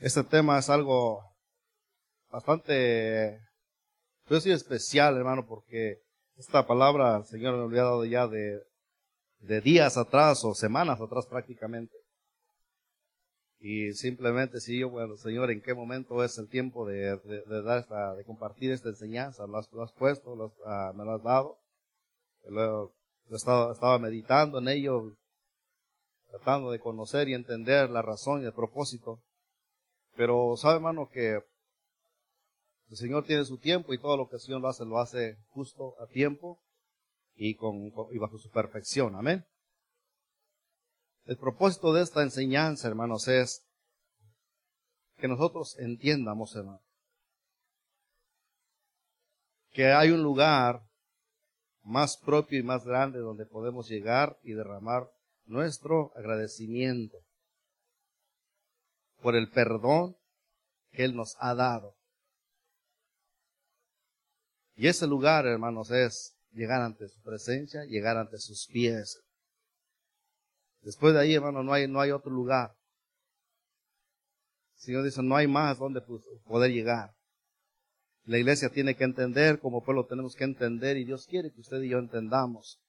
Este tema es algo bastante, yo decir especial, hermano, porque esta palabra el Señor me había dado ya de, de días atrás o semanas atrás prácticamente. Y simplemente si yo, bueno, Señor, ¿en qué momento es el tiempo de, de, dar esta, de compartir esta enseñanza? Lo has, puesto, ah, me lo has dado. Luego, estaba, estaba meditando en ello, tratando de conocer y entender la razón y el propósito. Pero sabe, hermano, que el Señor tiene su tiempo y todo lo que el Señor lo hace, lo hace justo a tiempo y, con, y bajo su perfección. Amén. El propósito de esta enseñanza, hermanos, es que nosotros entiendamos, hermano, que hay un lugar más propio y más grande donde podemos llegar y derramar nuestro agradecimiento por el perdón que Él nos ha dado. Y ese lugar, hermanos, es llegar ante su presencia, llegar ante sus pies. Después de ahí, hermano, no hay, no hay otro lugar. El Señor dice, no hay más donde poder llegar. La iglesia tiene que entender, como pueblo tenemos que entender, y Dios quiere que usted y yo entendamos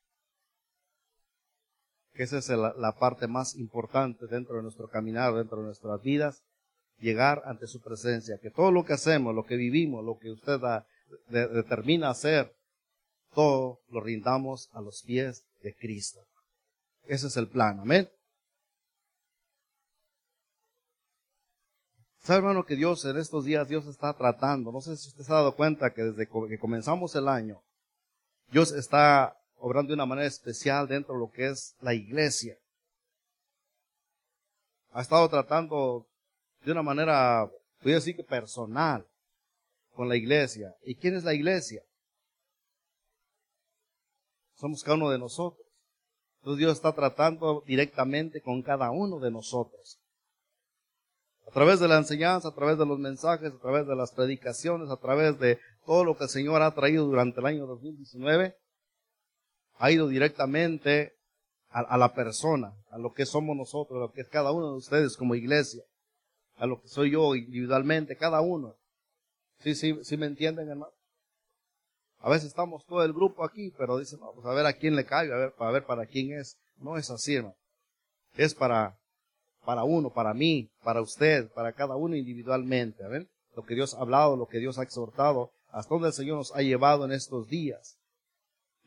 que esa es la, la parte más importante dentro de nuestro caminar, dentro de nuestras vidas, llegar ante su presencia, que todo lo que hacemos, lo que vivimos, lo que usted da, determina hacer, todo lo rindamos a los pies de Cristo. Ese es el plan, amén. ¿Sabe, hermano, que Dios en estos días, Dios está tratando? No sé si usted se ha dado cuenta que desde que comenzamos el año, Dios está obrando de una manera especial dentro de lo que es la iglesia. Ha estado tratando de una manera, voy a decir que personal, con la iglesia. ¿Y quién es la iglesia? Somos cada uno de nosotros. Entonces Dios está tratando directamente con cada uno de nosotros. A través de la enseñanza, a través de los mensajes, a través de las predicaciones, a través de todo lo que el Señor ha traído durante el año 2019, ha ido directamente a, a la persona, a lo que somos nosotros, a lo que es cada uno de ustedes como iglesia, a lo que soy yo individualmente, cada uno. Sí, sí, sí me entienden, hermano. A veces estamos todo el grupo aquí, pero dicen, vamos pues a ver a quién le cae, a ver, para ver para quién es. No es así, hermano. Es para, para uno, para mí, para usted, para cada uno individualmente. ¿ven? Lo que Dios ha hablado, lo que Dios ha exhortado, hasta donde el Señor nos ha llevado en estos días.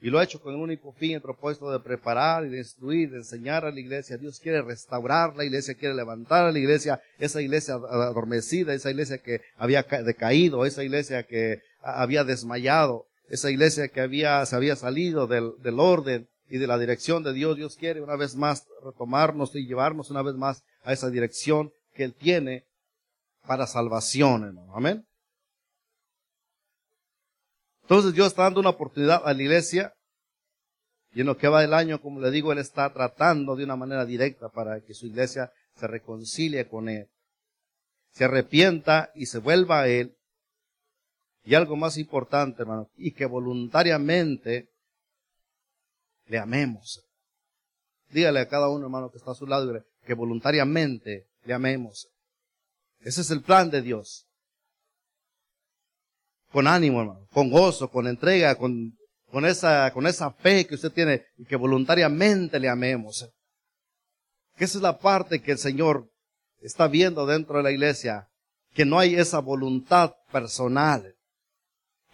Y lo ha hecho con un único fin, el propósito de preparar y de instruir, de enseñar a la iglesia. Dios quiere restaurar la iglesia, quiere levantar a la iglesia, esa iglesia adormecida, esa iglesia que había decaído, esa iglesia que había desmayado, esa iglesia que había, se había salido del, del orden y de la dirección de Dios. Dios quiere una vez más retomarnos y llevarnos una vez más a esa dirección que Él tiene para salvación. Amén. Entonces Dios está dando una oportunidad a la iglesia y en lo que va del año, como le digo, Él está tratando de una manera directa para que su iglesia se reconcilie con Él, se arrepienta y se vuelva a Él. Y algo más importante, hermano, y que voluntariamente le amemos. Dígale a cada uno, hermano, que está a su lado, que voluntariamente le amemos. Ese es el plan de Dios con ánimo, hermano, con gozo, con entrega, con, con, esa, con esa fe que usted tiene y que voluntariamente le amemos. Que esa es la parte que el Señor está viendo dentro de la iglesia, que no hay esa voluntad personal.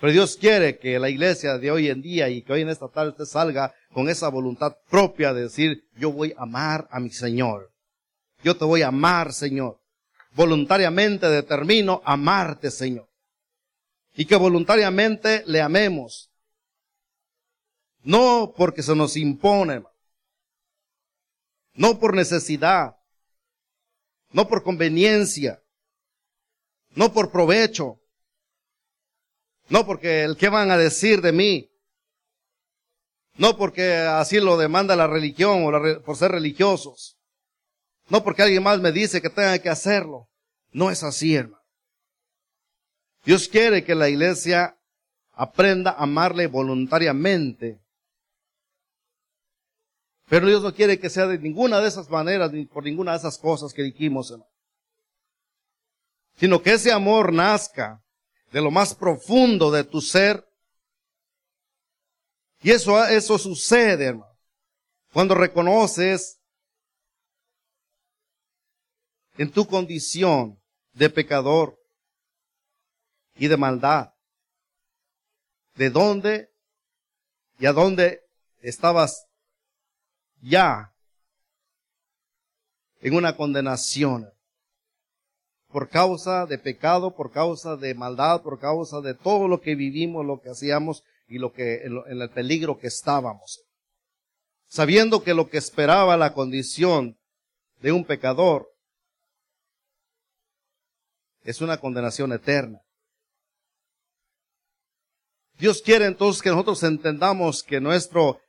Pero Dios quiere que la iglesia de hoy en día y que hoy en esta tarde usted salga con esa voluntad propia de decir, yo voy a amar a mi Señor. Yo te voy a amar, Señor. Voluntariamente determino amarte, Señor y que voluntariamente le amemos. No porque se nos impone, no por necesidad, no por conveniencia, no por provecho, no porque el que van a decir de mí, no porque así lo demanda la religión o por ser religiosos, no porque alguien más me dice que tenga que hacerlo. No es así, hermano. Dios quiere que la iglesia aprenda a amarle voluntariamente. Pero Dios no quiere que sea de ninguna de esas maneras, ni por ninguna de esas cosas que dijimos. sino que ese amor nazca de lo más profundo de tu ser. Y eso, eso sucede, hermano, cuando reconoces en tu condición de pecador y de maldad, de dónde y a dónde estabas ya en una condenación por causa de pecado, por causa de maldad, por causa de todo lo que vivimos, lo que hacíamos y lo que en, el peligro que estábamos. Sabiendo que lo que esperaba la condición de un pecador es una condenación eterna. Dios quiere entonces que nosotros entendamos que nuestro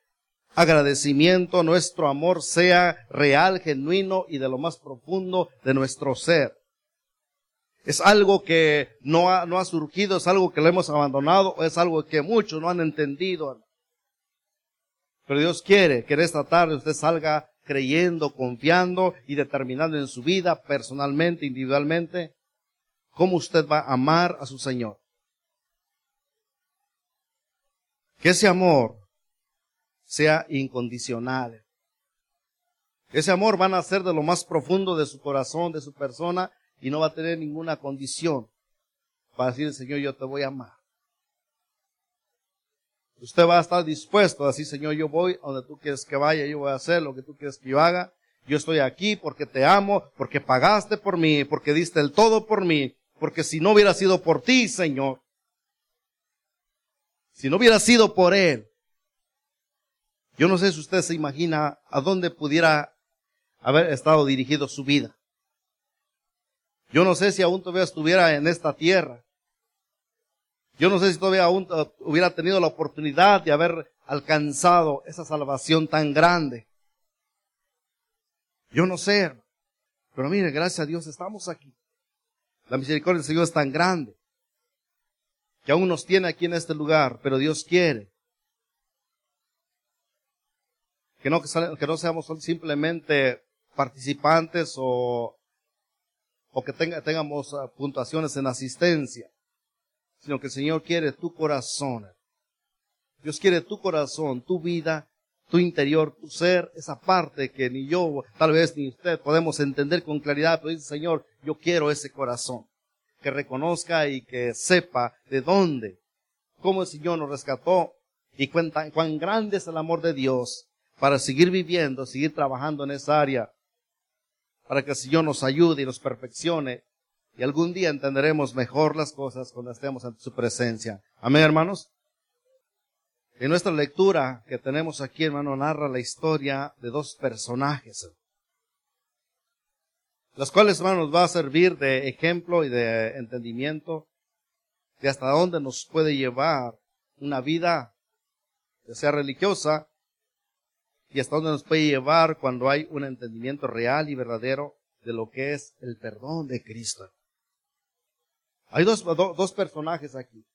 agradecimiento, nuestro amor sea real, genuino y de lo más profundo de nuestro ser. Es algo que no ha, no ha surgido, es algo que lo hemos abandonado, es algo que muchos no han entendido. Pero Dios quiere que en esta tarde usted salga creyendo, confiando y determinando en su vida, personalmente, individualmente, cómo usted va a amar a su Señor. Que ese amor sea incondicional. Ese amor va a nacer de lo más profundo de su corazón, de su persona, y no va a tener ninguna condición para decir, Señor, yo te voy a amar. Usted va a estar dispuesto a decir, Señor, yo voy donde tú quieres que vaya, yo voy a hacer lo que tú quieres que yo haga. Yo estoy aquí porque te amo, porque pagaste por mí, porque diste el todo por mí, porque si no hubiera sido por ti, Señor, si no hubiera sido por Él, yo no sé si usted se imagina a dónde pudiera haber estado dirigido su vida. Yo no sé si aún todavía estuviera en esta tierra. Yo no sé si todavía aún hubiera tenido la oportunidad de haber alcanzado esa salvación tan grande. Yo no sé, pero mire, gracias a Dios estamos aquí. La misericordia del Señor es tan grande que aún nos tiene aquí en este lugar, pero Dios quiere que no, que no seamos simplemente participantes o o que tenga, tengamos ah, puntuaciones en asistencia, sino que el Señor quiere tu corazón. Dios quiere tu corazón, tu vida, tu interior, tu ser, esa parte que ni yo, tal vez ni usted podemos entender con claridad, pero dice Señor, yo quiero ese corazón, que reconozca y que sepa de dónde, cómo el Señor nos rescató y cuenta, cuán grande es el amor de Dios para seguir viviendo, seguir trabajando en esa área para que el Señor nos ayude y nos perfeccione. Y algún día entenderemos mejor las cosas cuando estemos ante su presencia. Amén, hermanos. En nuestra lectura que tenemos aquí, hermano, narra la historia de dos personajes, las cuales, hermanos, va a servir de ejemplo y de entendimiento de hasta dónde nos puede llevar una vida que sea religiosa y hasta dónde nos puede llevar cuando hay un entendimiento real y verdadero de lo que es el perdón de Cristo. Hay dos, dos personajes aquí.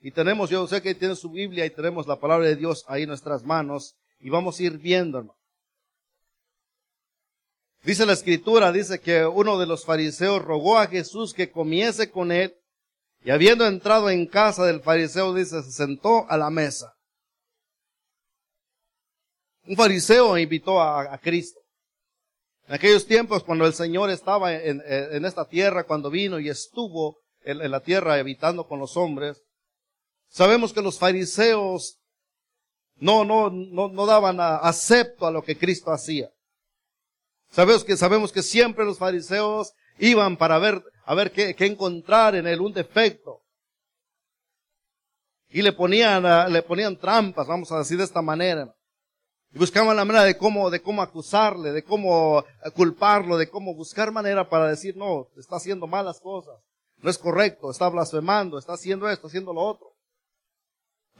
Y tenemos, yo sé que tiene su Biblia y tenemos la palabra de Dios ahí en nuestras manos y vamos a ir viendo, hermano. Dice la escritura, dice que uno de los fariseos rogó a Jesús que comiese con él y habiendo entrado en casa del fariseo, dice, se sentó a la mesa. Un fariseo invitó a, Cristo. En aquellos tiempos, cuando el Señor estaba en, esta tierra, cuando vino y estuvo en, la tierra habitando con los hombres, sabemos que los fariseos no, no, no, no daban acepto a lo que Cristo hacía. Sabemos que, sabemos que siempre los fariseos iban para ver, a ver qué, encontrar en él, un defecto. Y le ponían, le ponían trampas, vamos a decir de esta manera. Y buscaban la manera de cómo, de cómo acusarle, de cómo eh, culparlo, de cómo buscar manera para decir, no, está haciendo malas cosas, no es correcto, está blasfemando, está haciendo esto, haciendo lo otro.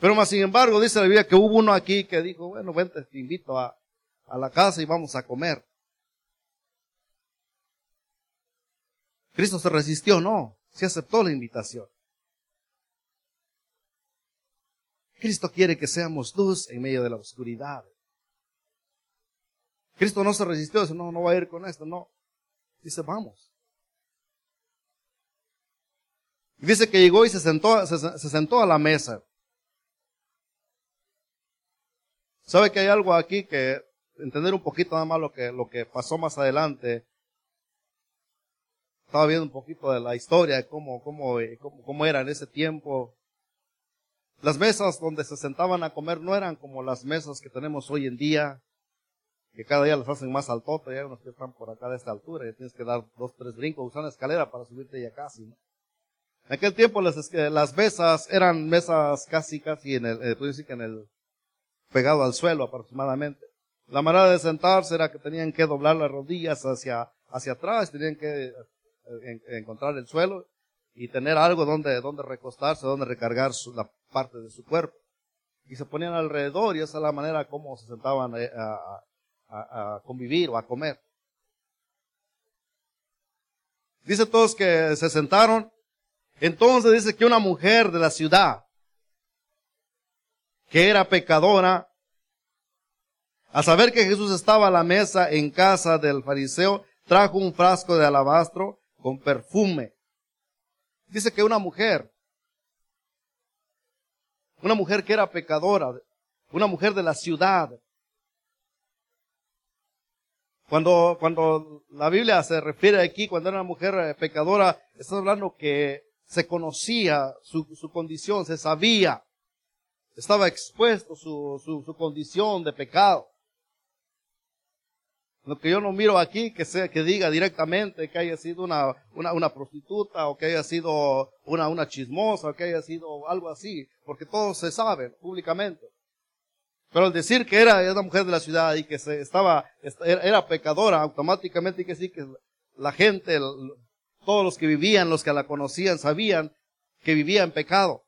Pero más sin embargo, dice la Biblia que hubo uno aquí que dijo, bueno, vente, te invito a, a la casa y vamos a comer. Cristo se resistió, no, se aceptó la invitación. Cristo quiere que seamos luz en medio de la oscuridad. Cristo no se resistió, dice, no, no va a ir con esto, no. Dice, vamos. Dice que llegó y se sentó, se, sentó a la mesa. ¿Sabe que hay algo aquí que entender un poquito nada más lo que, lo que pasó más adelante? Estaba viendo un poquito de la historia, de cómo, cómo, eh, cómo, cómo era en ese tiempo. Las mesas donde se sentaban a comer no eran como las mesas que tenemos hoy en día, que cada día las hacen más altotas, hay unos que están por acá de esta altura, y tienes que dar dos, tres brincos, usar una escalera para subirte ya casi. En aquel tiempo las, las mesas eran mesas casi, casi en el, eh, en el, pegado al suelo aproximadamente. La manera de sentarse era que tenían que doblar las rodillas hacia, hacia atrás, tenían que encontrar el suelo y tener algo donde, donde recostarse, donde recargar la parte de su cuerpo. Y se ponían alrededor y esa es la manera como se sentaban eh, a, a, a convivir o a comer. Dice todos que se sentaron entonces dice que una mujer de la ciudad, que era pecadora, a saber que Jesús estaba a la mesa en casa del fariseo, trajo un frasco de alabastro con perfume. Dice que una mujer, una mujer que era pecadora, una mujer de la ciudad, cuando, cuando la Biblia se refiere aquí, cuando era una mujer eh, pecadora, está hablando que se conocía su, su condición, se sabía, estaba expuesto su, su, su, condición de pecado. Lo que yo no miro aquí, que sea, que diga directamente que haya sido una, una, una prostituta, o que haya sido una, una chismosa, o que haya sido algo así, porque todo se sabe públicamente. Pero al decir que era una mujer de la ciudad y que se estaba, era pecadora, automáticamente hay que decir que la gente todos los que vivían, los que la conocían, sabían que vivía en pecado.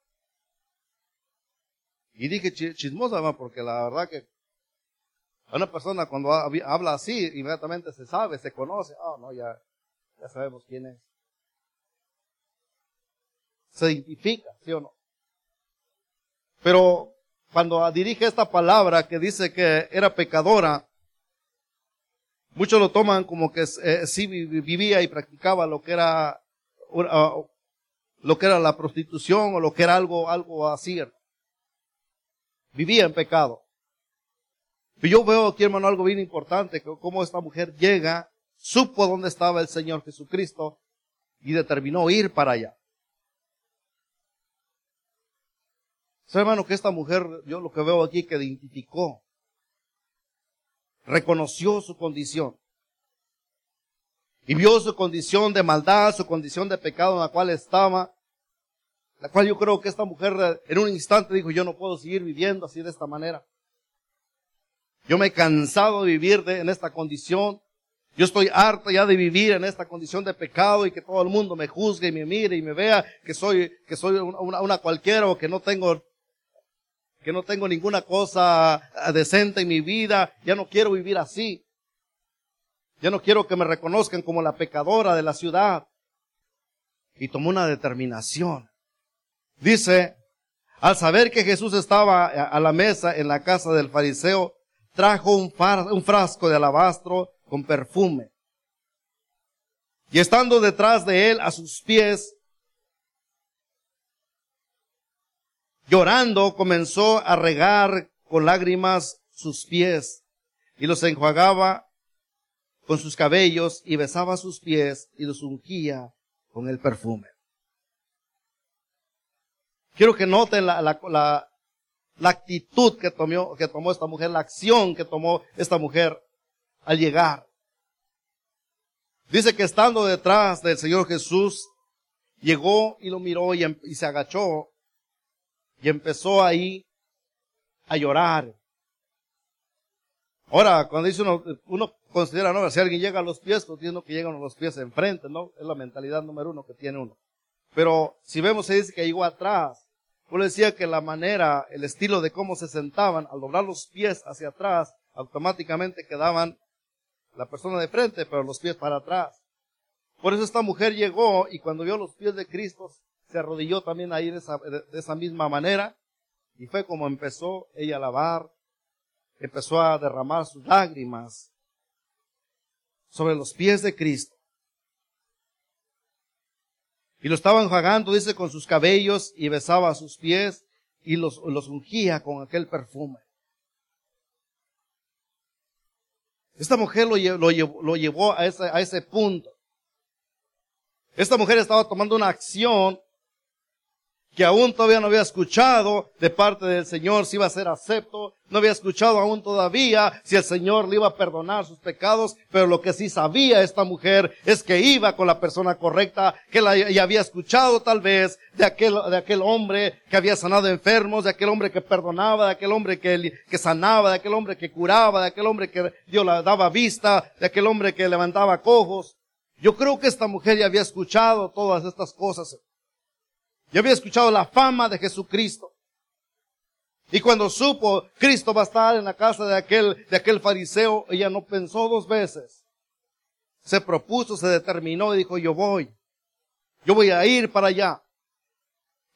Y dije chismosa, porque la verdad que una persona cuando habla así, inmediatamente se sabe, se conoce. Ah, no, ya, ya sabemos quién es. Se identifica, ¿sí o no? Pero cuando dirige esta palabra que dice que era pecadora, Muchos lo toman como que eh, sí vivía y practicaba lo que era uh, lo que era la prostitución o lo que era algo algo así. Vivía en pecado. Yo veo aquí, hermano, algo bien importante, que cómo esta mujer llega, supo dónde estaba el Señor Jesucristo y determinó ir para allá. ¿Sabe, hermano, que esta mujer, yo lo que veo aquí, que identificó reconoció su condición. Y vio su condición de maldad, su condición de pecado en la cual estaba, la cual yo creo que esta mujer en un instante dijo, yo no puedo seguir viviendo así de esta manera. Yo me he cansado de vivir en esta condición. Yo estoy harta ya de vivir en esta condición de pecado y que todo el mundo me juzgue y me mire y me vea que soy, que soy una, una cualquiera o que no tengo que no tengo ninguna cosa decente en mi vida, ya no quiero vivir así. Ya no quiero que me reconozcan como la pecadora de la ciudad. Y tomó una determinación. Dice, al saber que Jesús estaba a la mesa en la casa del fariseo, trajo un, un frasco de alabastro con perfume. Y estando detrás de él a sus pies, Llorando comenzó a regar con lágrimas sus pies y los enjuagaba con sus cabellos y besaba sus pies y los ungía con el perfume. Quiero que noten la, la, la actitud que tomó, que tomó esta mujer, la acción que tomó esta mujer al llegar. Dice que estando detrás del Señor Jesús, llegó y lo miró y, em, se agachó y empezó ahí a llorar. Ahora, cuando dice uno, uno considera, ¿no? Si alguien llega a los pies, pues tiene que llegan a los pies enfrente, ¿no? Es la mentalidad número uno que tiene uno. Pero si vemos, se dice que llegó atrás. Uno decía que la manera, el estilo de cómo se sentaban, al doblar los pies hacia atrás, automáticamente quedaban la persona de frente, pero los pies para atrás. Por eso esta mujer llegó y cuando vio los pies de Cristo, se arrodilló también ahí de esa, de esa misma manera y fue como empezó ella a lavar, empezó a derramar sus lágrimas sobre los pies de Cristo. Y lo estaba enjuagando, dice, con sus cabellos y besaba sus pies y los, los ungía con aquel perfume. Esta mujer lo, lo, lo llevó a ese, a ese punto. Esta mujer estaba tomando una acción que aún todavía no había escuchado de parte del Señor si iba a ser acepto, no había escuchado aún todavía si el Señor le iba a perdonar sus pecados, pero lo que sí sabía esta mujer es que iba con la persona correcta, que la, ya había escuchado tal vez de aquel, de aquel hombre que había sanado enfermos, de aquel hombre que perdonaba, de aquel hombre que, que sanaba, de aquel hombre que curaba, de aquel hombre que Dios le daba vista, de aquel hombre que levantaba cojos. Yo creo que esta mujer ya había escuchado todas estas cosas. Yo había escuchado la fama de Jesucristo. Y cuando supo Cristo va a estar en la casa de aquel, de aquel fariseo, ella no pensó dos veces. Se propuso, se determinó y dijo, yo voy. Yo voy a ir para allá.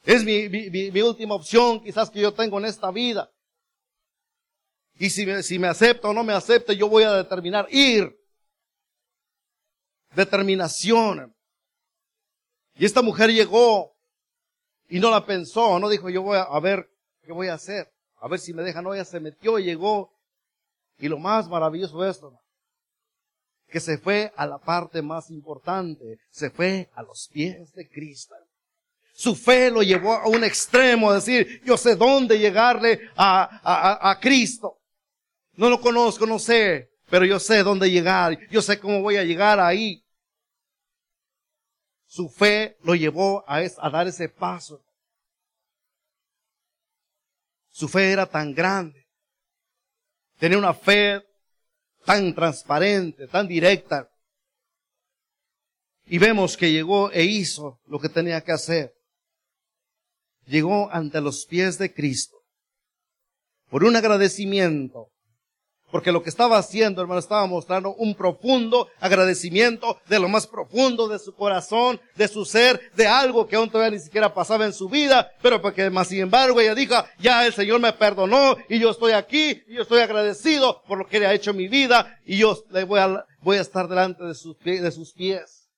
Es mi, mi, mi última opción quizás que yo tengo en esta vida. Y si me, si me acepta o no me acepta, yo voy a determinar ir. Determinación. Y esta mujer llegó y no la pensó, no dijo, yo voy a, ver qué voy a hacer. A ver si me deja. No, ella se metió y llegó. Y lo más maravilloso de esto, que se fue a la parte más importante. Se fue a los pies de Cristo. Su fe lo llevó a un extremo, decir, yo sé dónde llegarle a, a, a Cristo. No lo conozco, no sé, pero yo sé dónde llegar. Yo sé cómo voy a llegar ahí. Su fe lo llevó a, dar ese paso. Su fe era tan grande. Tenía una fe tan transparente, tan directa. Y vemos que llegó e hizo lo que tenía que hacer. Llegó ante los pies de Cristo por un agradecimiento porque lo que estaba haciendo, hermano, estaba mostrando un profundo agradecimiento de lo más profundo de su corazón, de su ser, de algo que aún todavía ni siquiera pasaba en su vida, pero porque más sin embargo ella dijo, ya el Señor me perdonó y yo estoy aquí y yo estoy agradecido por lo que le ha hecho en mi vida y yo le voy a, estar delante de sus, pies.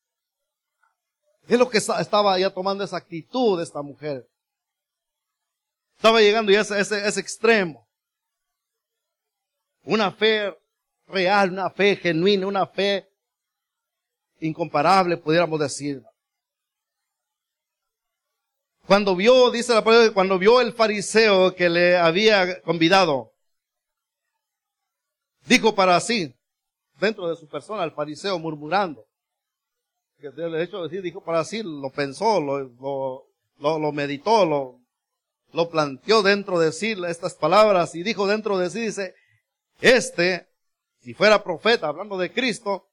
Es lo que estaba ya tomando esa actitud de esta mujer. Estaba llegando ya a ese, ese extremo. Una fe real, una fe genuina, una fe incomparable, pudiéramos decir. Cuando vio, dice la palabra, cuando vio el fariseo que le había convidado, dijo para sí, dentro de su persona, el fariseo murmurando, que de hecho dijo para sí, lo pensó, lo, lo, lo meditó, lo, lo planteó dentro de sí estas palabras y dijo dentro de sí, dice, este, si fuera profeta, hablando de Cristo,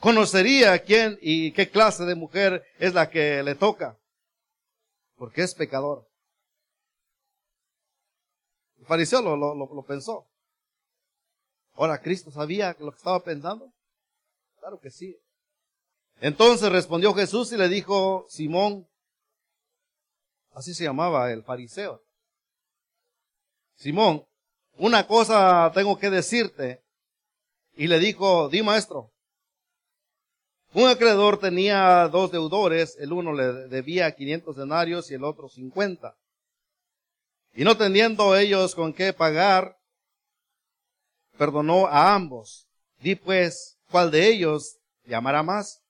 conocería quién y qué clase de mujer es la que le toca, porque es pecador. El fariseo lo, lo, lo pensó. Ahora, ¿Cristo sabía lo que estaba pensando? Claro que sí. Entonces respondió Jesús y le dijo, Simón, así se llamaba el fariseo. Simón, una cosa tengo que decirte. Y le dijo, di maestro. Un acreedor tenía dos deudores, el uno le debía 500 denarios y el otro 50. Y no teniendo ellos con qué pagar, perdonó a ambos. Di pues, ¿cuál de ellos llamará más?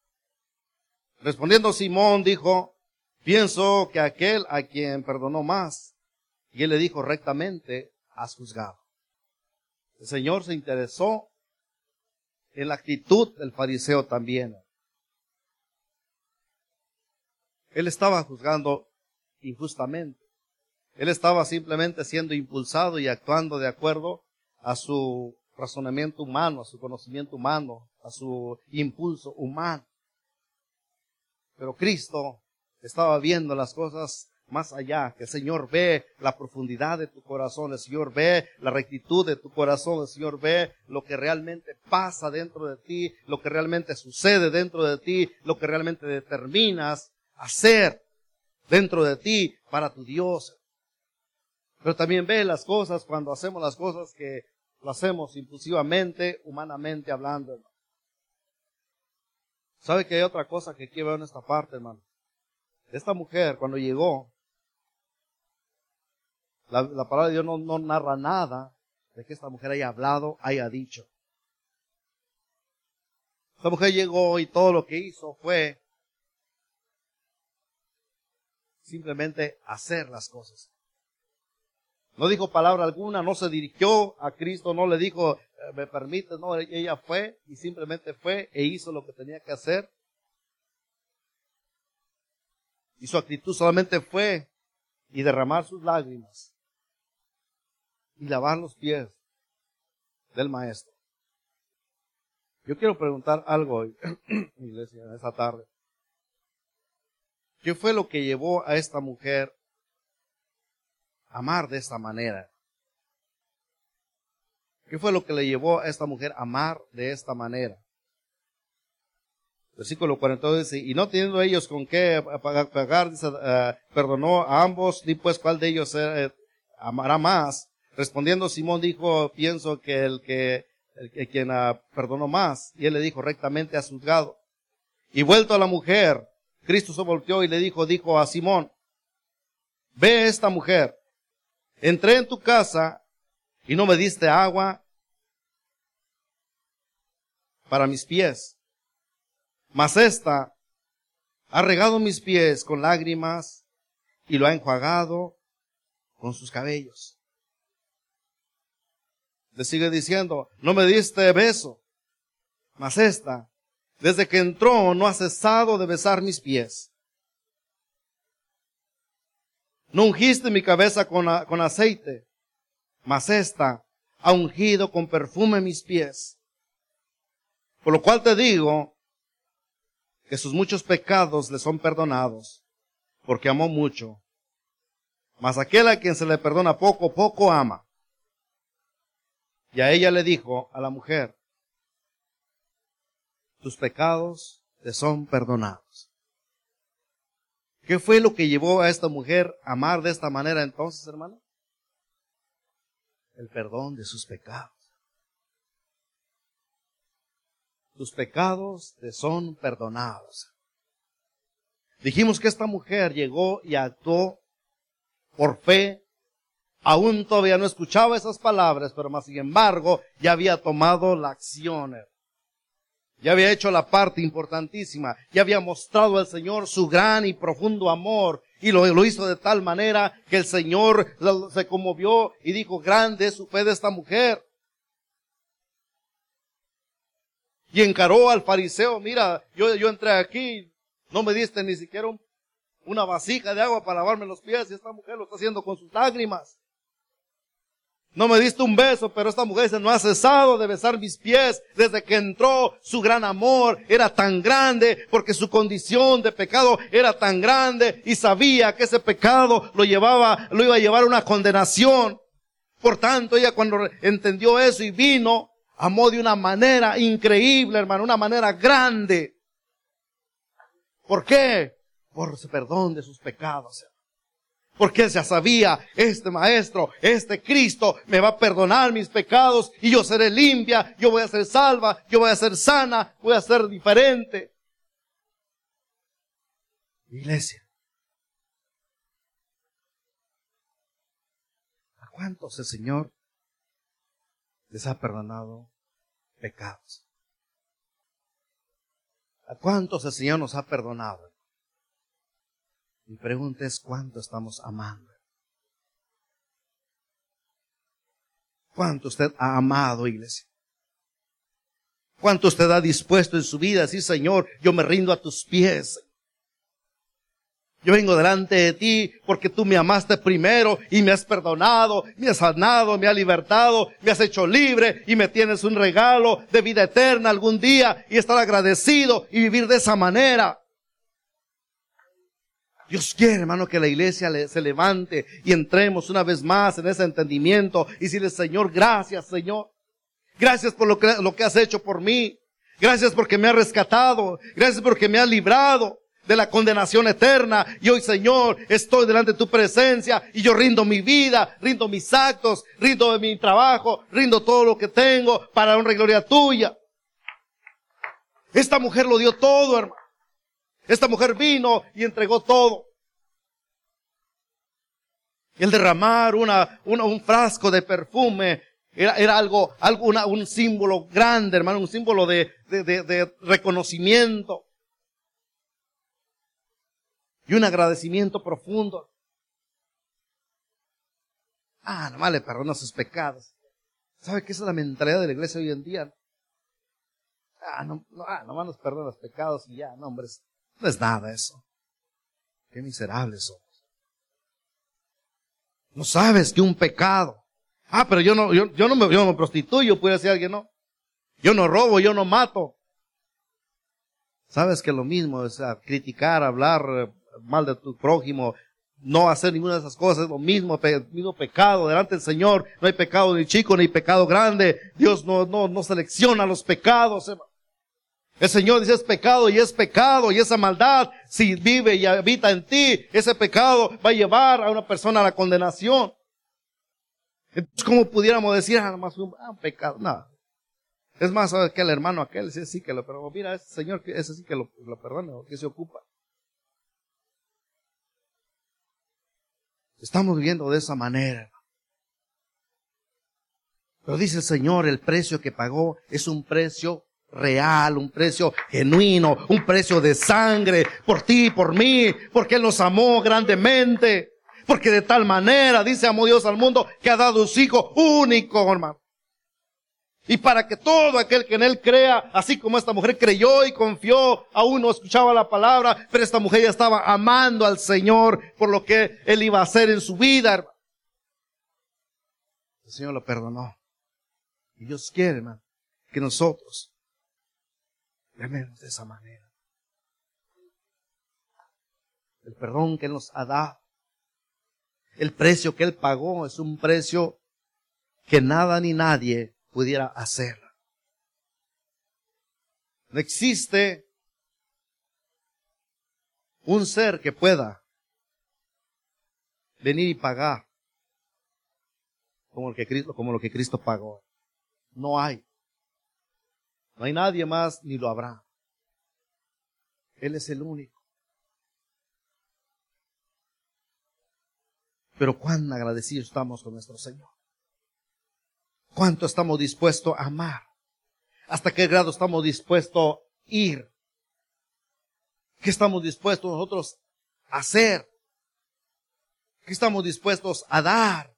Respondiendo Simón dijo, pienso que aquel a quien perdonó más. Y él le dijo rectamente, has juzgado. El Señor se interesó en la actitud del fariseo también. Él estaba juzgando injustamente. Él estaba simplemente siendo impulsado y actuando de acuerdo a su razonamiento humano, a su conocimiento humano, a su impulso humano. Pero Cristo estaba viendo las cosas más allá, que el Señor ve la profundidad de tu corazón, el Señor ve la rectitud de tu corazón, el Señor ve lo que realmente pasa dentro de ti, lo que realmente sucede dentro de ti, lo que realmente determinas hacer dentro de ti para tu Dios. Pero también ve las cosas cuando hacemos las cosas que lo hacemos impulsivamente, humanamente hablando. ¿Sabe que hay otra cosa que quiero ver en esta parte, hermano? esta mujer cuando llegó, la, palabra de Dios no, narra nada de que esta mujer haya hablado, haya dicho. Esta mujer llegó y todo lo que hizo fue simplemente hacer las cosas. No dijo palabra alguna, no se dirigió a Cristo, no le dijo, eh, me permite, no, ella fue y simplemente fue e hizo lo que tenía que hacer. Y su actitud solamente fue y derramar sus lágrimas y lavar los pies del maestro. Yo quiero preguntar algo hoy, iglesia, esta tarde. ¿Qué fue lo que llevó a esta mujer a amar de esta manera? ¿Qué fue lo que le llevó a esta mujer a amar de esta manera? Versículo 42 dice, y no teniendo ellos con qué pagar, eh, perdonó a ambos, ni pues cuál de ellos eh, amará más. Respondiendo Simón dijo, pienso que el que, el, quien ah, perdonó más, y él le dijo, rectamente ha juzgado. Y vuelto a la mujer, Cristo se volteó y le dijo, dijo a Simón, ve esta mujer, entré en tu casa y no me diste agua para mis pies mas esta ha regado mis pies con lágrimas y lo ha enjuagado con sus cabellos. Le sigue diciendo, no me diste beso, mas esta, desde que entró, no ha cesado de besar mis pies. No ungiste mi cabeza con, con aceite, mas esta ha ungido con perfume mis pies. Por lo cual te digo que sus muchos pecados le son perdonados, porque amó mucho. Mas aquel a quien se le perdona poco, poco ama. Y a ella le dijo, a la mujer, tus pecados te son perdonados. ¿Qué fue lo que llevó a esta mujer a amar de esta manera entonces, hermano? El perdón de sus pecados tus pecados te son perdonados. Dijimos que esta mujer llegó y actuó por fe. Aún todavía no escuchaba esas palabras, pero más sin embargo ya había tomado la acción. Ya había hecho la parte importantísima. Ya había mostrado al Señor su gran y profundo amor. Y lo, lo hizo de tal manera que el Señor se conmovió y dijo, grande es su fe de esta mujer. Y encaró al fariseo, mira, yo, yo entré aquí, no me diste ni siquiera una vasija de agua para lavarme los pies y esta mujer lo está haciendo con sus lágrimas. No me diste un beso, pero esta mujer dice, no ha cesado de besar mis pies desde que entró. Su gran amor era tan grande porque su condición de pecado era tan grande y sabía que ese pecado lo llevaba, lo iba a llevar a una condenación. Por tanto, ella cuando entendió eso y vino, Amó de una manera increíble, hermano, una manera grande. ¿Por qué? Por su perdón de sus pecados. Porque ya sabía, este maestro, este Cristo me va a perdonar mis pecados y yo seré limpia, yo voy a ser salva, yo voy a ser sana, voy a ser diferente. Iglesia. ¿A cuántos el Señor les ha perdonado pecados. ¿A cuántos el Señor nos ha perdonado? Mi pregunta es cuánto estamos amando. ¿Cuánto usted ha amado, iglesia? ¿Cuánto usted ha dispuesto en su vida? Sí, Señor, yo me rindo a tus pies. Yo vengo delante de ti porque tú me amaste primero y me has perdonado, me has sanado, me has libertado, me has hecho libre y me tienes un regalo de vida eterna algún día y estar agradecido y vivir de esa manera. Dios quiere, hermano, que la iglesia se levante y entremos una vez más en ese entendimiento y decirle, Señor, gracias, Señor. Gracias por lo que, has hecho por mí. Gracias porque me has rescatado. Gracias porque me has librado de la condenación eterna. Y hoy, Señor, estoy delante de tu presencia y yo rindo mi vida, rindo mis actos, rindo mi trabajo, rindo todo lo que tengo para honra y gloria tuya. Esta mujer lo dio todo, hermano. Esta mujer vino y entregó todo. El derramar una, un frasco de perfume era, algo, algo un símbolo grande, hermano, un símbolo de, reconocimiento y un agradecimiento profundo. Ah, nomás le perdona sus pecados. ¿Sabe qué es la mentalidad de la iglesia hoy en día? Ah, no, ah, nomás nos perdona los pecados y ya, no, hombre, no es nada eso. Qué miserables somos. No sabes que un pecado. Ah, pero yo no, yo, no me, yo me prostituyo, puede decir alguien, no. Yo no robo, yo no mato. Sabes que lo mismo es criticar, hablar eh, mal de tu prójimo, no hacer ninguna de esas cosas, es lo mismo, mismo pecado delante del Señor. No hay pecado ni chico ni pecado grande. Dios no, no, no selecciona los pecados. El Señor dice es pecado y es pecado y esa maldad, si vive y habita en ti, ese pecado va a llevar a una persona a la condenación. Entonces, ¿cómo pudiéramos decir, ah, más un, ah, pecado? No. Es más, ¿sabes que El hermano aquel, ese sí que lo, pero mira, ese señor, ese sí que lo, lo perdona, que se ocupa. Estamos viviendo de esa manera. Pero dice el Señor, el precio que pagó es un precio real, un precio genuino, un precio de sangre por ti, por mí, porque Él nos amó grandemente. Porque de tal manera, dice, amó Dios al mundo, que ha dado su Hijo único, hermano. Y para que todo aquel que en él crea, así como esta mujer creyó y confió, aún no escuchaba la palabra, pero esta mujer ya estaba amando al Señor por lo que él iba a hacer en su vida. El Señor lo perdonó. Y Dios quiere, hermano, que nosotros amemos de esa manera. El perdón que nos ha dado. El precio que Él pagó es un precio que nada ni nadie pudiera hacer. No existe un ser que pueda venir y pagar como, el que Cristo, como lo que Cristo pagó. No hay. No hay nadie más ni lo habrá. Él es el único. Pero cuán agradecidos estamos con nuestro Señor. ¿Cuánto estamos dispuestos a amar? ¿Hasta qué grado estamos dispuestos a ir? ¿Qué estamos dispuestos nosotros a hacer? ¿Qué estamos dispuestos a dar?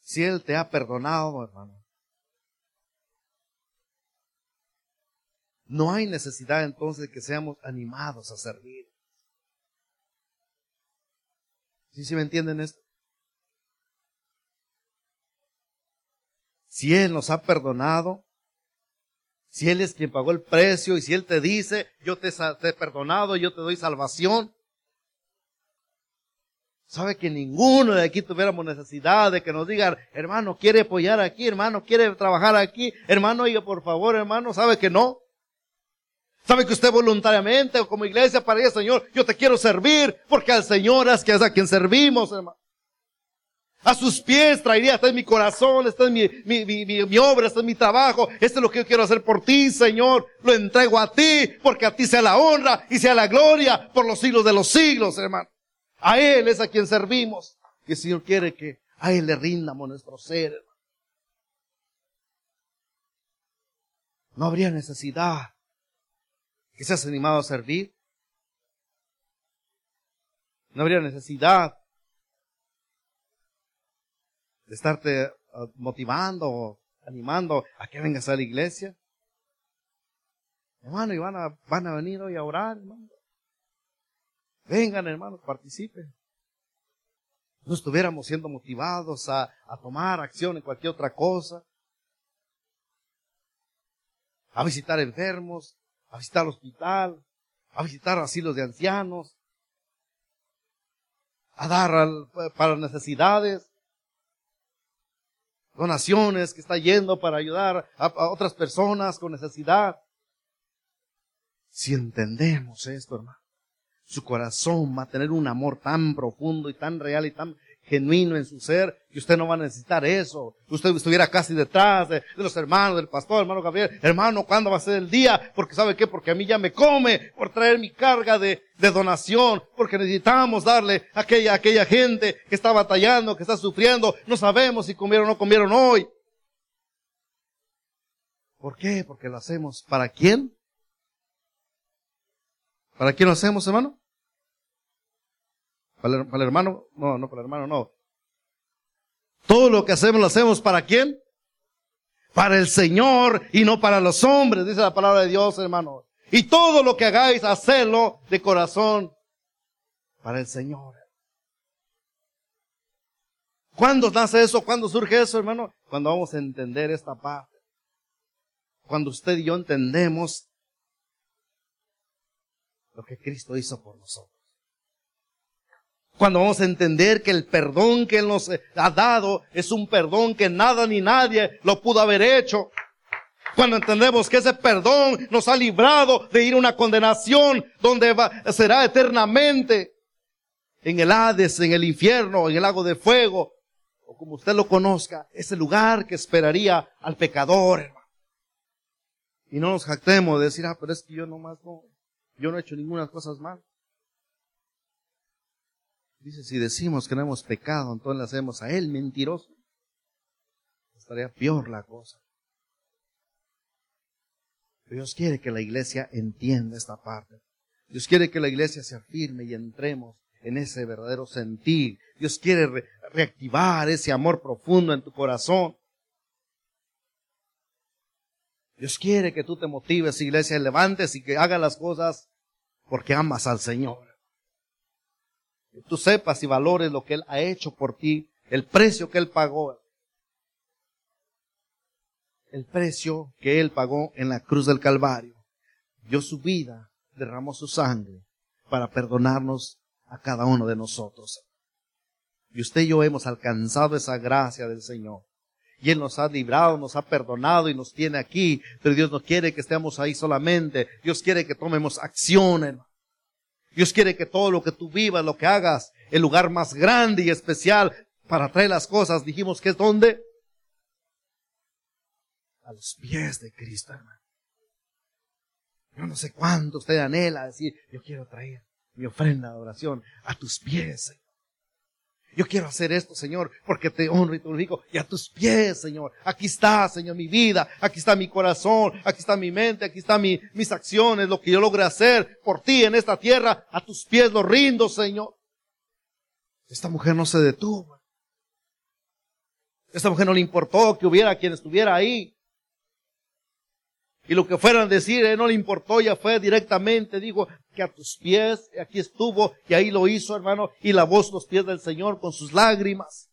Si Él te ha perdonado, hermano. No hay necesidad entonces de que seamos animados a servir. ¿Sí, sí me entienden esto? si Él nos ha perdonado, si Él es quien pagó el precio y si Él te dice, yo te, he perdonado, yo te doy salvación, sabe que ninguno de aquí tuviéramos necesidad de que nos digan, hermano, quiere apoyar aquí, hermano, quiere trabajar aquí, hermano, oiga, por favor, hermano, sabe que no. Sabe que usted voluntariamente o como iglesia para el Señor, yo te quiero servir, porque al Señor es que es a quien servimos, hermano. A sus pies traería, esta es mi corazón, esta es mi, mi, mi, mi, obra, este es mi trabajo, esto es lo que yo quiero hacer por ti, Señor. Lo entrego a ti, porque a ti sea la honra y sea la gloria por los siglos de los siglos, hermano. A Él es a quien servimos. Y el Señor quiere que a Él le rindamos nuestro ser, hermano. No habría necesidad que seas animado a servir. No habría necesidad de estarte ah, motivando o animando a que vengas a la iglesia. Hermano, y van a, van a venir hoy a orar, hermano. Vengan, hermanos, participen. No estuviéramos siendo motivados a, a tomar acción en cualquier otra cosa. A visitar enfermos, a visitar el hospital, a visitar asilos de ancianos, a dar para necesidades donaciones que está yendo para ayudar a, otras personas con necesidad. Si entendemos esto, hermano, su corazón va a tener un amor tan profundo y tan real y tan genuino en su ser y usted no va a necesitar eso. Usted estuviera casi detrás de, los hermanos, del pastor, hermano Gabriel, hermano, ¿cuándo va a ser el día? Porque sabe qué, porque a mí ya me come por traer mi carga de, de donación, porque necesitamos darle a aquella, a aquella gente que está batallando, que está sufriendo, no sabemos si comieron o no comieron hoy. ¿Por qué? Porque lo hacemos. ¿Para quién? ¿Para quién lo hacemos, hermano? ¿Para el, hermano? No, no, para el hermano, no. Todo lo que hacemos lo hacemos para quién? Para el Señor y no para los hombres, dice la palabra de Dios, hermano. Y todo lo que hagáis, hacedlo de corazón para el Señor. ¿Cuándo nace eso? ¿Cuándo surge eso, hermano? Cuando vamos a entender esta parte. Cuando usted y yo entendemos lo que Cristo hizo por nosotros. Cuando vamos a entender que el perdón que Él nos ha dado es un perdón que nada ni nadie lo pudo haber hecho. Cuando entendemos que ese perdón nos ha librado de ir a una condenación donde será eternamente en el Hades, en el infierno, en el lago de fuego, o como usted lo conozca, ese lugar que esperaría al pecador, hermano. Y no nos jactemos de decir, ah, pero es que yo nomás no, yo no he hecho ninguna cosas mal. Dice, si decimos que no hemos pecado, entonces le hacemos a él mentiroso. Estaría peor la cosa. Dios quiere que la iglesia entienda esta parte. Dios quiere que la iglesia se afirme y entremos en ese verdadero sentir. Dios quiere reactivar ese amor profundo en tu corazón. Dios quiere que tú te motives, iglesia, levantes y que hagas las cosas porque amas al Señor. Tú sepas y valores lo que Él ha hecho por ti, el precio que Él pagó. El precio que Él pagó en la cruz del Calvario. Dio su vida, derramó su sangre para perdonarnos a cada uno de nosotros. Y usted y yo hemos alcanzado esa gracia del Señor. Y Él nos ha librado, nos ha perdonado y nos tiene aquí. Pero Dios no quiere que estemos ahí solamente. Dios quiere que tomemos acción, hermano. Dios quiere que todo lo que tú vivas, lo que hagas, el lugar más grande y especial para traer las cosas, dijimos que es donde? A los pies de Cristo, hermano. Yo no sé cuánto usted anhela decir, yo quiero traer mi ofrenda de oración a tus pies, Señor. Yo quiero hacer esto, Señor, porque te honro y te glorifico. Y a tus pies, Señor. Aquí está, Señor, mi vida. Aquí está mi corazón. Aquí está mi mente. Aquí están mis acciones. Lo que yo logre hacer por ti en esta tierra. A tus pies lo rindo, Señor. Esta mujer no se detuvo. Esta mujer no le importó que hubiera quien estuviera ahí. Y lo que fueran a decir, eh, no le importó, ya fue directamente, dijo, que a tus pies, aquí estuvo, y ahí lo hizo, hermano, y lavó los pies del Señor con sus lágrimas.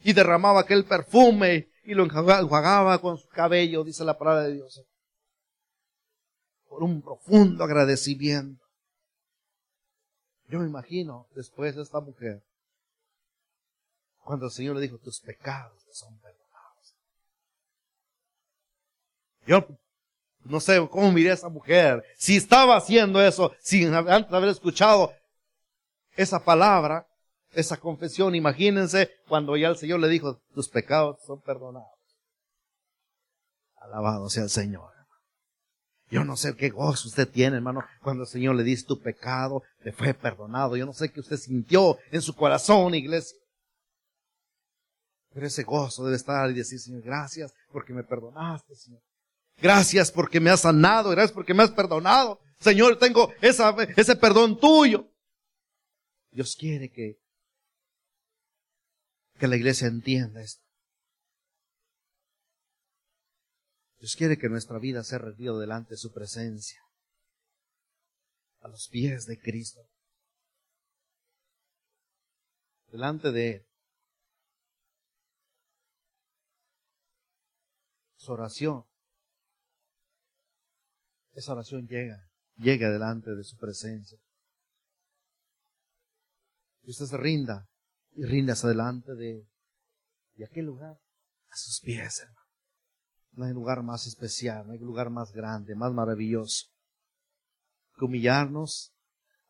Y derramaba aquel perfume, y lo enjuagaba con su cabello, dice la palabra de Dios. Por un profundo agradecimiento. Yo me imagino después de esta mujer, cuando el Señor le dijo, tus pecados son perdonados. Yo no sé cómo miré a esa mujer. Si estaba haciendo eso sin haber escuchado esa palabra, esa confesión, imagínense cuando ya el Señor le dijo, tus pecados son perdonados. Alabado sea el Señor. Yo no sé qué gozo usted tiene, hermano, cuando el Señor le dice tu pecado, te fue perdonado. Yo no sé qué usted sintió en su corazón, iglesia. Pero ese gozo debe estar y decir, Señor, gracias porque me perdonaste, Señor. Gracias porque me has sanado, gracias porque me has perdonado. Señor, tengo esa, ese perdón tuyo. Dios quiere que, que la iglesia entienda esto. Dios quiere que nuestra vida sea rendido delante de su presencia, a los pies de Cristo, delante de Él. Su oración esa oración llega, llega delante de su presencia. Y usted se rinda y rinda hacia delante de, de aquel lugar, a sus pies, hermano. No hay lugar más especial, no hay lugar más grande, más maravilloso que humillarnos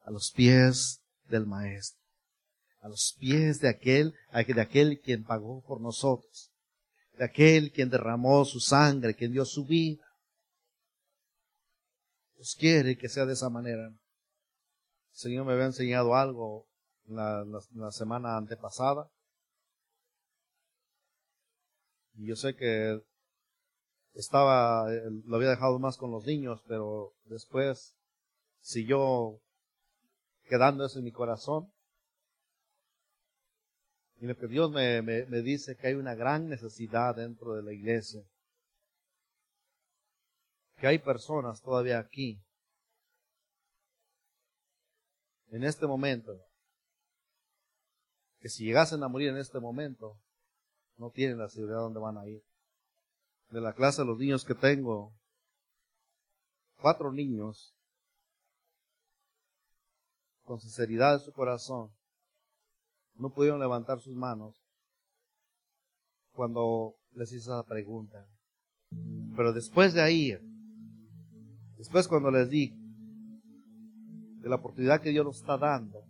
a los pies del Maestro. a los pies de aquel, de aquel quien pagó por nosotros, de aquel quien derramó su sangre, quien dio su vida. Dios quiere que sea de esa manera. El Señor me había enseñado algo la, semana antepasada. Y yo sé que estaba, eh, lo había dejado más con los niños, pero después siguió quedando eso en mi corazón. Y lo que Dios me, me, me dice que hay una gran necesidad dentro de la iglesia. Que hay personas todavía aquí, en este momento, que si llegasen a morir en este momento, no tienen la seguridad de dónde van a ir. De la clase de los niños que tengo, cuatro niños, con sinceridad de su corazón, no pudieron levantar sus manos cuando les hice esa pregunta. Pero después de ahí, después cuando les di de la oportunidad que Dios nos está dando,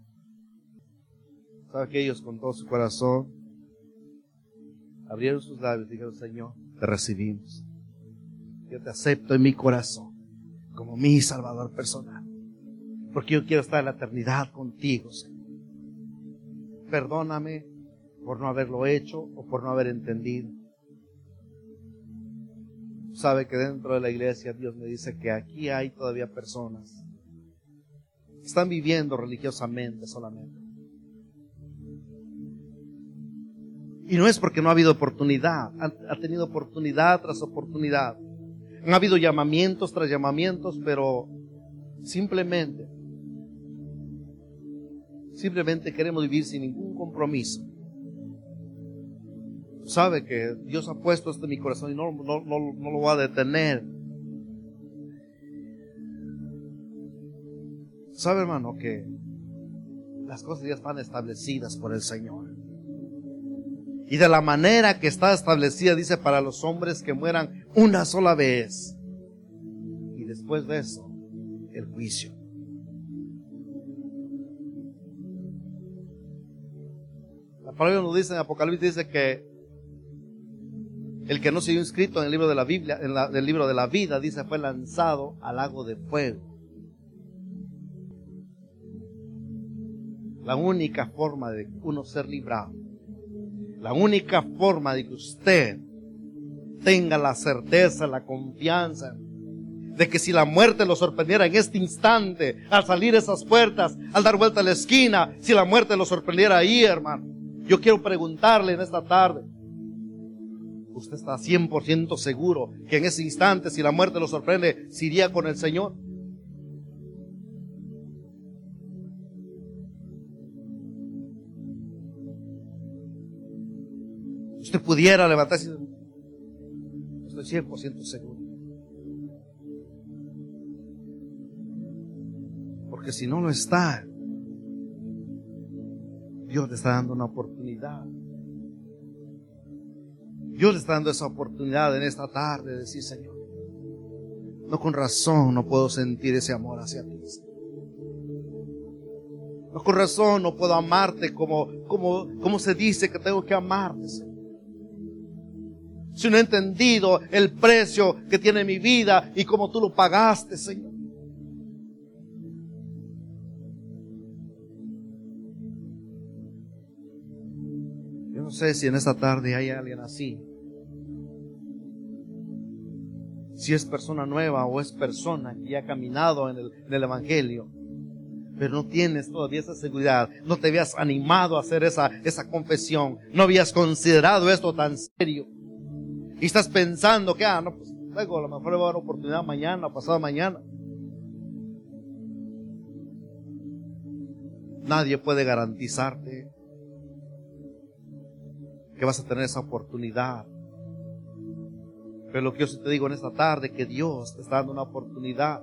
sabe que ellos con todo su corazón abrieron sus labios y dijeron, Señor, te recibimos. Yo te acepto en mi corazón como mi Salvador personal. Porque yo quiero estar en la eternidad contigo, Señor. Perdóname por no haberlo hecho o por no haber entendido. Sabe que dentro de la iglesia Dios me dice que aquí hay todavía personas que están viviendo religiosamente solamente. Y no es porque no ha habido oportunidad, ha, tenido oportunidad tras oportunidad. Han habido llamamientos tras llamamientos, pero simplemente, simplemente queremos vivir sin ningún compromiso. Sabe que Dios ha puesto esto en mi corazón y no, no, no, no lo va a detener. Sabe hermano que las cosas ya están establecidas por el Señor y de la manera que está establecida, dice, para los hombres que mueran una sola vez. Y después de eso, el juicio. La palabra nos dice en Apocalipsis, dice que el que no se dio inscrito en el libro de la Biblia, en el libro de la vida, dice, fue lanzado al lago de fuego. La única forma de uno ser librado la única forma de que usted tenga la certeza, la confianza de que si la muerte lo sorprendiera en este instante, al salir esas puertas, al dar vuelta a la esquina, si la muerte lo sorprendiera ahí, hermano, yo quiero preguntarle en esta tarde, ¿usted está 100% seguro que en ese instante, si la muerte lo sorprende, se iría con el Señor? usted pudiera levantarse, estoy 100% seguro. Porque si no lo está, Dios le está dando una oportunidad. Dios le está dando esa oportunidad en esta tarde de decir, Señor, no con razón no puedo sentir ese amor hacia ti. No con razón no puedo amarte como, como, como se dice que tengo que amarte, Señor si no he entendido el precio que tiene mi vida y cómo tú lo pagaste, Señor. Yo no sé si en esta tarde hay alguien así. Si es persona nueva o es persona que ya ha caminado en el, Evangelio pero no tienes todavía esa seguridad, no te habías animado a hacer esa, confesión, no habías considerado esto tan serio. Y estás pensando que, ah, no, pues luego a lo mejor le va a dar oportunidad mañana pasado mañana. Nadie puede garantizarte que vas a tener esa oportunidad. Pero lo que yo te digo en esta tarde, que Dios te está dando una oportunidad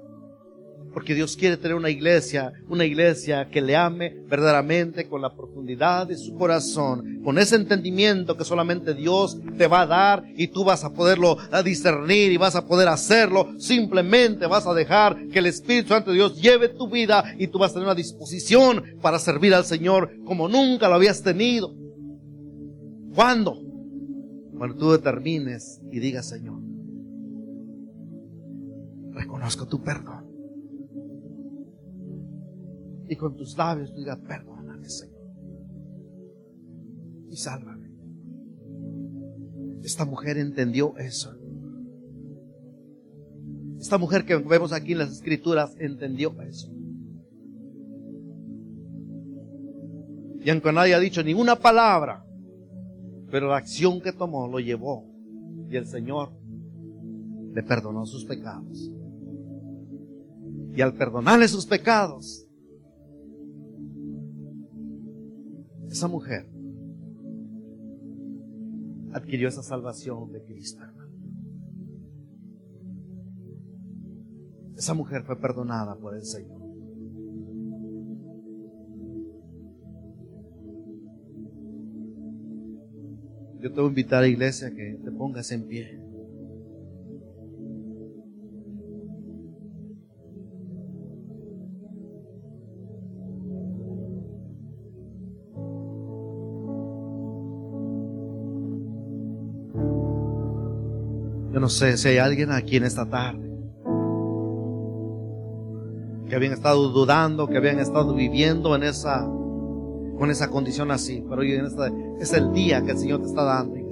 Porque Dios quiere tener una iglesia, una iglesia que le ame verdaderamente con la profundidad de su corazón, con ese entendimiento que solamente Dios te va a dar y tú vas a poderlo discernir y vas a poder hacerlo. Simplemente vas a dejar que el Espíritu Santo de Dios lleve tu vida y tú vas a tener una disposición para servir al Señor como nunca lo habías tenido. ¿Cuándo? Cuando tú determines y digas, Señor, reconozco tu perdón y con tus labios tú digas, perdóname, Señor. Y sálvame. Esta mujer entendió eso. Esta mujer que vemos aquí en las escrituras entendió eso. Y aunque nadie ha dicho ninguna palabra, pero la acción que tomó lo llevó. Y el Señor le perdonó sus pecados. Y al perdonarle sus pecados, Esa mujer adquirió esa salvación de Cristo, Esa mujer fue perdonada por el Señor. Yo te voy a invitar a la iglesia que te pongas en pie. no sé si hay alguien aquí en esta tarde que habían estado dudando, que habían estado viviendo en esa, con esa condición así. Pero hoy en esta, es el día que el Señor te está dando.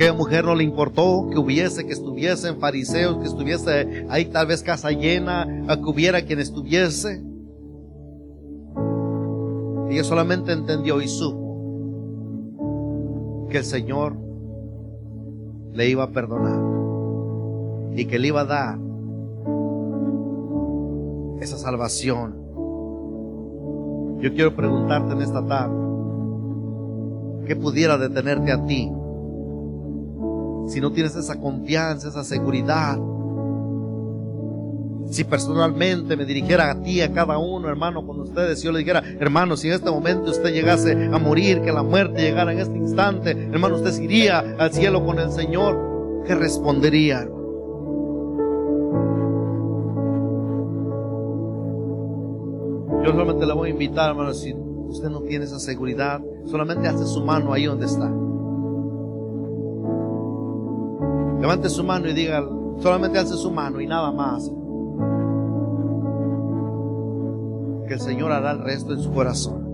Aquella mujer no le importó que hubiese, que estuviesen fariseos, que estuviese ahí tal vez casa llena, que hubiera quien estuviese. Ella solamente entendió y supo que el Señor le iba a perdonar y que le iba a dar esa salvación. Yo quiero preguntarte en esta tarde, ¿qué pudiera detenerte a ti si no tienes esa confianza, esa seguridad? Si personalmente me dirigiera a ti, a cada uno, hermano, con ustedes, si yo le dijera, hermano, si en este momento usted llegase a morir, que la muerte llegara en este instante, hermano, usted se iría al cielo con el Señor, ¿qué respondería? Solamente le voy a invitar, hermano, si usted no tiene esa seguridad, solamente hace su mano ahí donde está. Levante su mano y diga, solamente hace su mano y nada más. que el Señor hará el resto en su corazón.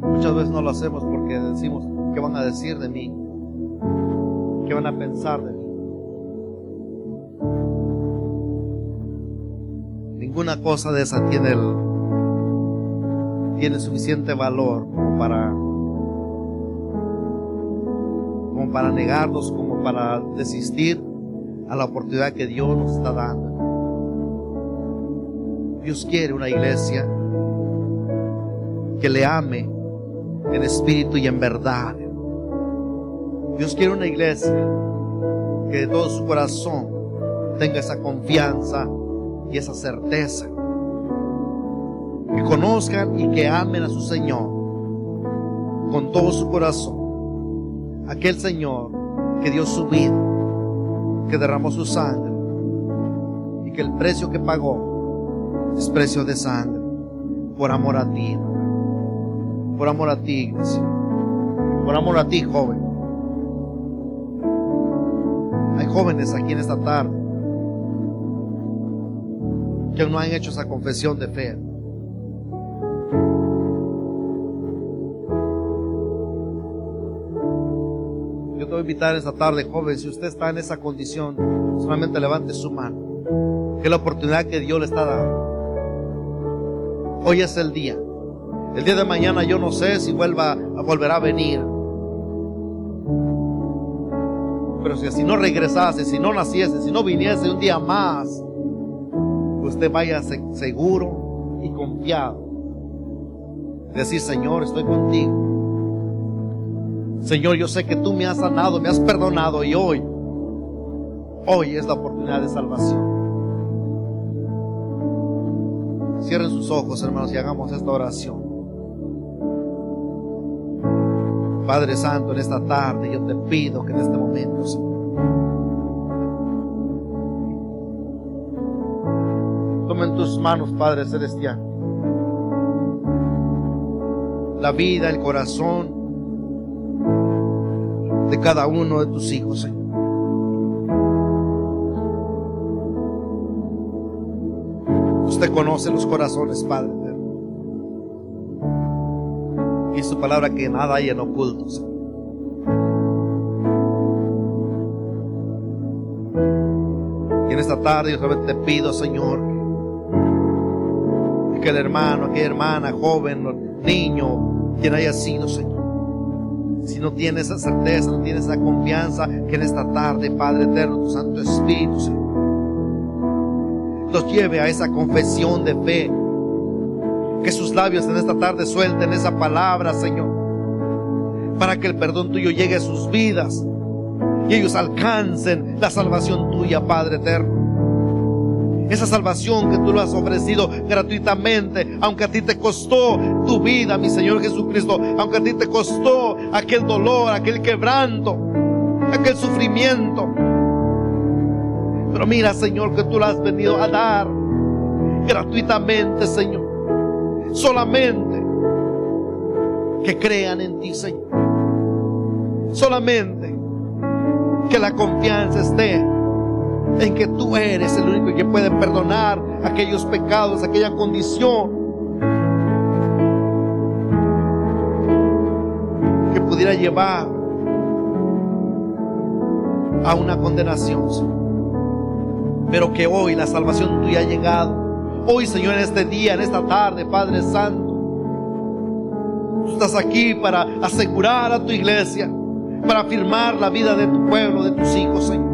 Muchas veces no lo hacemos porque decimos, ¿qué van a decir de mí? ¿Qué van a pensar de mí? Ninguna cosa de esa tiene el, tiene suficiente valor para como para negarnos, como para desistir a la oportunidad que Dios nos está dando. Dios quiere una iglesia que le ame en espíritu y en verdad. Dios quiere una iglesia que de todo su corazón tenga esa confianza y esa certeza. Que conozcan y que amen a su Señor con todo su corazón. Aquel Señor que dio su vida que derramó su sangre y que el precio que pagó es precio de sangre por amor a ti, por amor a ti, iglesia, por amor a ti, joven. Hay jóvenes aquí en esta tarde que no han hecho esa confesión de fe. voy a invitar esta tarde, joven, si usted está en esa condición, solamente levante su mano. Que la oportunidad que Dios le está dando. Hoy es el día. El día de mañana yo no sé si vuelva volverá a venir. Pero si así no regresase, si no naciese, si no viniese un día más, usted vaya seguro y confiado Decir, Señor, estoy contigo. Señor, yo sé que tú me has sanado, me has perdonado y hoy, hoy es la oportunidad de salvación. Cierren sus ojos, hermanos, y hagamos esta oración. Padre Santo, en esta tarde yo te pido que en este momento, Señor, tus manos, Padre Celestial, la vida, el corazón de cada uno de tus hijos, Señor. Usted conoce los corazones, Padre. Y su palabra que nada hay en ocultos. Y en esta tarde yo te pido, Señor, que el hermano, aquella hermana, joven, niño, quien haya sido, Señor. Si no tiene esa certeza, no tiene esa confianza, que en esta tarde, Padre eterno, tu Santo Espíritu, Señor, los lleve a esa confesión de fe. Que sus labios en esta tarde suelten esa palabra, Señor, para que el perdón tuyo llegue a sus vidas y ellos alcancen la salvación tuya, Padre eterno. Esa salvación que tú lo has ofrecido gratuitamente, aunque a ti te costó tu vida, mi Señor Jesucristo, aunque a ti te costó aquel dolor, aquel quebranto, aquel sufrimiento. Pero mira, Señor, que tú lo has venido a dar gratuitamente, Señor. Solamente que crean en ti, Señor. Solamente que la confianza esté en que tú eres el único que puede perdonar aquellos pecados, aquella condición que pudiera llevar a una condenación, pero que hoy la salvación tuya ha llegado. Hoy, Señor, en este día, en esta tarde, Padre Santo, tú estás aquí para asegurar a tu iglesia, para afirmar la vida de tu pueblo, de tus hijos, Señor.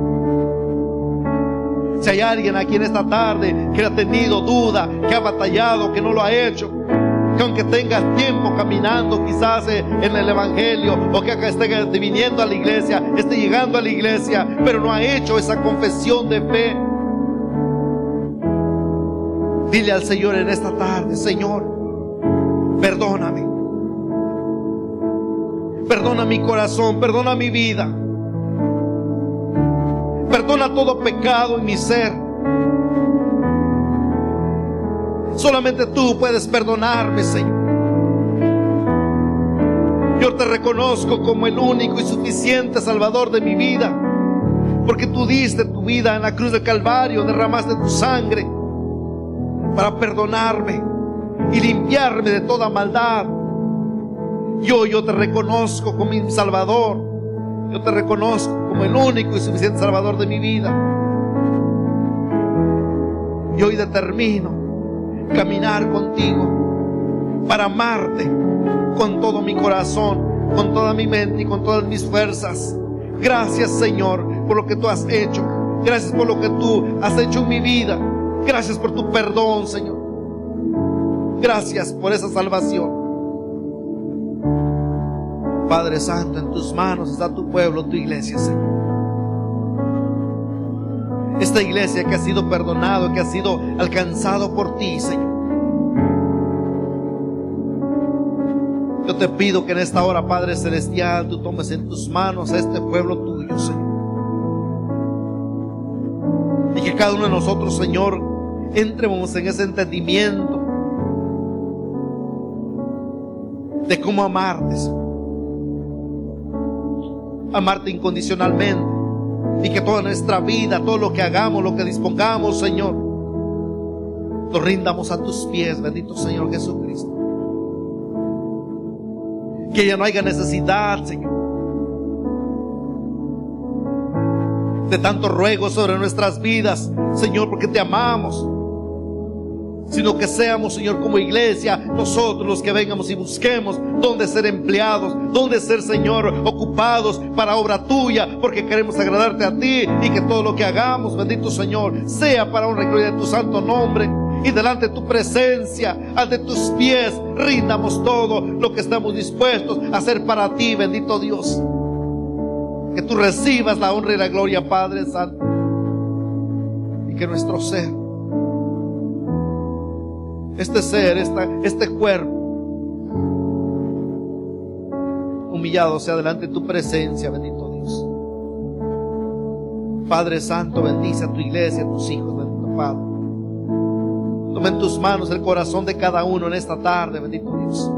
Si hay alguien aquí en esta tarde que ha tenido duda, que ha batallado, que no lo ha hecho, que aunque tengas tiempo caminando quizás eh, en el Evangelio o que esté viniendo a la iglesia, esté llegando a la iglesia, pero no ha hecho esa confesión de fe, Dile al Señor en esta tarde, Señor, perdóname. Perdona mi corazón, perdona mi vida. Perdona todo pecado en mi ser. Solamente tú puedes perdonarme, Señor. Yo te reconozco como el único y suficiente Salvador de mi vida. Porque tú diste tu vida en la cruz del Calvario, derramaste tu sangre para perdonarme y limpiarme de toda maldad. Yo, yo te reconozco como mi Salvador. Yo te reconozco como el único y suficiente Salvador de mi vida. Y hoy determino caminar contigo para amarte con todo mi corazón, con toda mi mente y con todas mis fuerzas. Gracias Señor por lo que tú has hecho. Gracias por lo que tú has hecho en mi vida. Gracias por tu perdón, Señor. Gracias por esa salvación. Padre Santo, en tus manos está tu pueblo, tu iglesia, Señor. Esta iglesia que ha sido perdonado, que ha sido alcanzado por ti, Señor. Yo te pido que en esta hora, Padre Celestial, tú tomes en tus manos a este pueblo tuyo, Señor. Y que cada uno de nosotros, Señor, entremos en ese entendimiento de cómo amarte, amarte incondicionalmente y que toda nuestra vida, todo lo que hagamos, lo que dispongamos, Señor, lo rindamos a tus pies, bendito Señor Jesucristo. Que ya no haya necesidad, Señor, de tanto ruego sobre nuestras vidas, Señor, porque te amamos sino que seamos, Señor, como iglesia, nosotros los que vengamos y busquemos dónde ser empleados, dónde ser, Señor, ocupados para obra tuya, porque queremos agradarte a ti y que todo lo que hagamos, bendito Señor, sea para honra y gloria de tu santo nombre. y delante de tu presencia, ante tus pies, rindamos todo lo que estamos dispuestos a hacer para ti, bendito Dios. Que tú recibas la honra y la gloria, Padre Santo. Y que nuestro ser, este ser, este cuerpo, humillado sea delante de tu presencia, bendito Dios. Padre Santo, bendice a tu iglesia, a tus hijos, bendito Padre. Toma en tus manos el corazón de cada uno en esta tarde, bendito Dios.